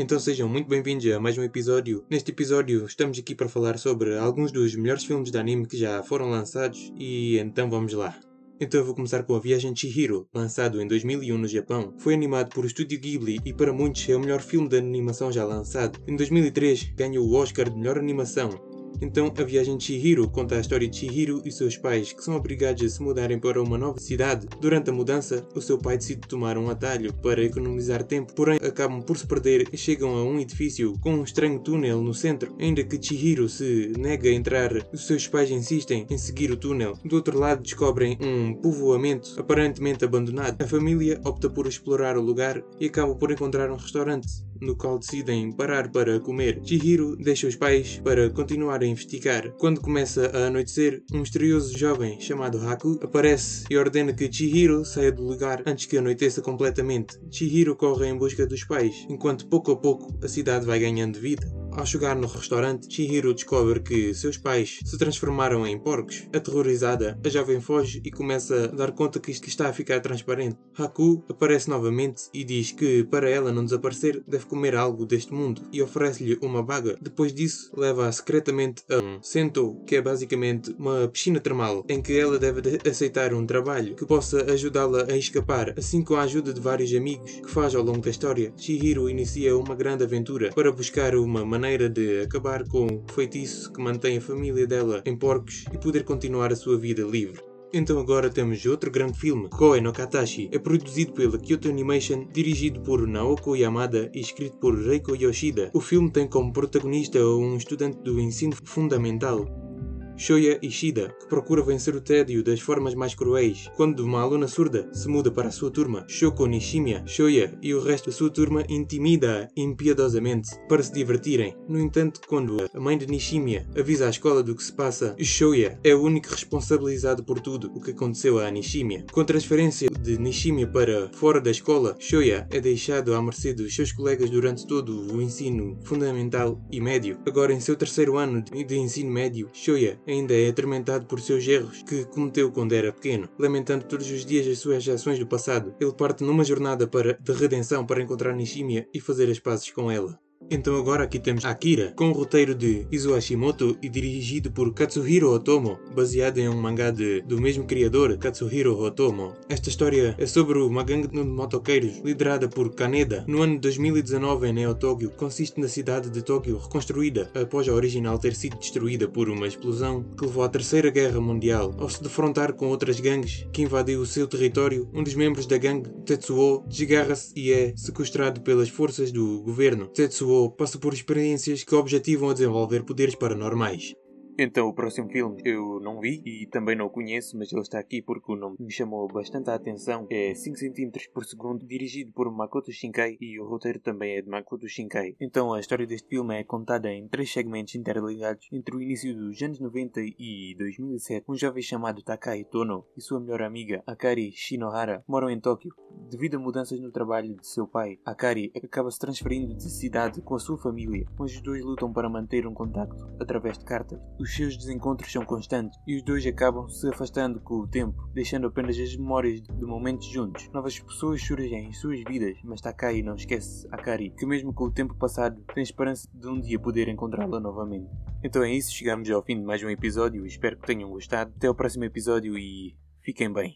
Então sejam muito bem-vindos a mais um episódio. Neste episódio estamos aqui para falar sobre alguns dos melhores filmes de anime que já foram lançados e então vamos lá. Então eu vou começar com A Viagem de Chihiro, lançado em 2001 no Japão. Foi animado por Estúdio Ghibli e para muitos é o melhor filme de animação já lançado. Em 2003 ganhou o Oscar de melhor animação então, a viagem de Chihiro conta a história de Chihiro e seus pais, que são obrigados a se mudarem para uma nova cidade. Durante a mudança, o seu pai decide tomar um atalho para economizar tempo, porém acabam por se perder e chegam a um edifício com um estranho túnel no centro. Ainda que Chihiro se nega a entrar, os seus pais insistem em seguir o túnel. Do outro lado, descobrem um povoamento aparentemente abandonado. A família opta por explorar o lugar e acaba por encontrar um restaurante no qual decidem parar para comer. Chihiro deixa os pais para continuar a investigar. Quando começa a anoitecer, um misterioso jovem chamado Haku aparece e ordena que Chihiro saia do lugar antes que anoiteça completamente. Chihiro corre em busca dos pais, enquanto pouco a pouco a cidade vai ganhando vida. Ao chegar no restaurante, Chihiro descobre que seus pais se transformaram em porcos. Aterrorizada, a jovem foge e começa a dar conta que isto está a ficar transparente. Haku aparece novamente e diz que para ela não desaparecer deve comer algo deste mundo e oferece-lhe uma baga. Depois disso, leva-a secretamente a um Sento, que é basicamente uma piscina termal, em que ela deve aceitar um trabalho que possa ajudá-la a escapar. Assim com a ajuda de vários amigos que faz ao longo da história, Chihiro inicia uma grande aventura para buscar uma maneira maneira de acabar com o feitiço que mantém a família dela em porcos e poder continuar a sua vida livre. Então agora temos outro grande filme, Koe no Katashi. É produzido pela Kyoto Animation, dirigido por Naoko Yamada e escrito por Reiko Yoshida. O filme tem como protagonista um estudante do ensino fundamental, Shoya Ishida, que procura vencer o tédio das formas mais cruéis. Quando uma aluna surda se muda para a sua turma, Shoko Nishimiya, Shoya e o resto da sua turma intimida-a impiedosamente para se divertirem. No entanto, quando a mãe de Nishimiya avisa a escola do que se passa, Shoya é o único responsabilizado por tudo o que aconteceu a Nishimiya. Com a transferência de Nishimiya para fora da escola, Shoya é deixado à mercê dos seus colegas durante todo o ensino fundamental e médio. Agora, em seu terceiro ano de ensino médio, Shoya ainda é atormentado por seus erros que cometeu quando era pequeno, lamentando todos os dias as suas ações do passado. Ele parte numa jornada para, de redenção para encontrar Nishimiya e fazer as pazes com ela. Então agora aqui temos Akira, com o roteiro de Izuo Hashimoto e dirigido por Katsuhiro Otomo, baseado em um mangá de, do mesmo criador, Katsuhiro Otomo. Esta história é sobre uma gangue de motoqueiros liderada por Kaneda. No ano de 2019 em Neo Tóquio, consiste na cidade de Tóquio reconstruída após a original ter sido destruída por uma explosão que levou à Terceira Guerra Mundial. Ao se defrontar com outras gangues que invadiu o seu território, um dos membros da gangue, Tetsuo, desgarra-se e é sequestrado pelas forças do governo. Tetsuo passa por experiências que objetivam a desenvolver poderes paranormais. Então, o próximo filme eu não vi e também não o conheço, mas ele está aqui porque o nome me chamou bastante a atenção. É 5 cm por segundo, dirigido por Makoto Shinkai e o roteiro também é de Makoto Shinkai. Então, a história deste filme é contada em três segmentos interligados entre o início dos anos 90 e 2007. Um jovem chamado Takai Tono e sua melhor amiga Akari Shinohara moram em Tóquio. Devido a mudanças no trabalho de seu pai, Akari acaba se transferindo de cidade com a sua família, mas os dois lutam para manter um contacto através de cartas. Os seus desencontros são constantes e os dois acabam se afastando com o tempo, deixando apenas as memórias de momentos juntos. Novas pessoas surgem em suas vidas, mas Takai não esquece Akari, que mesmo com o tempo passado, tem esperança de um dia poder encontrá-la novamente. Então é isso, chegamos ao fim de mais um episódio, espero que tenham gostado. Até o próximo episódio e fiquem bem.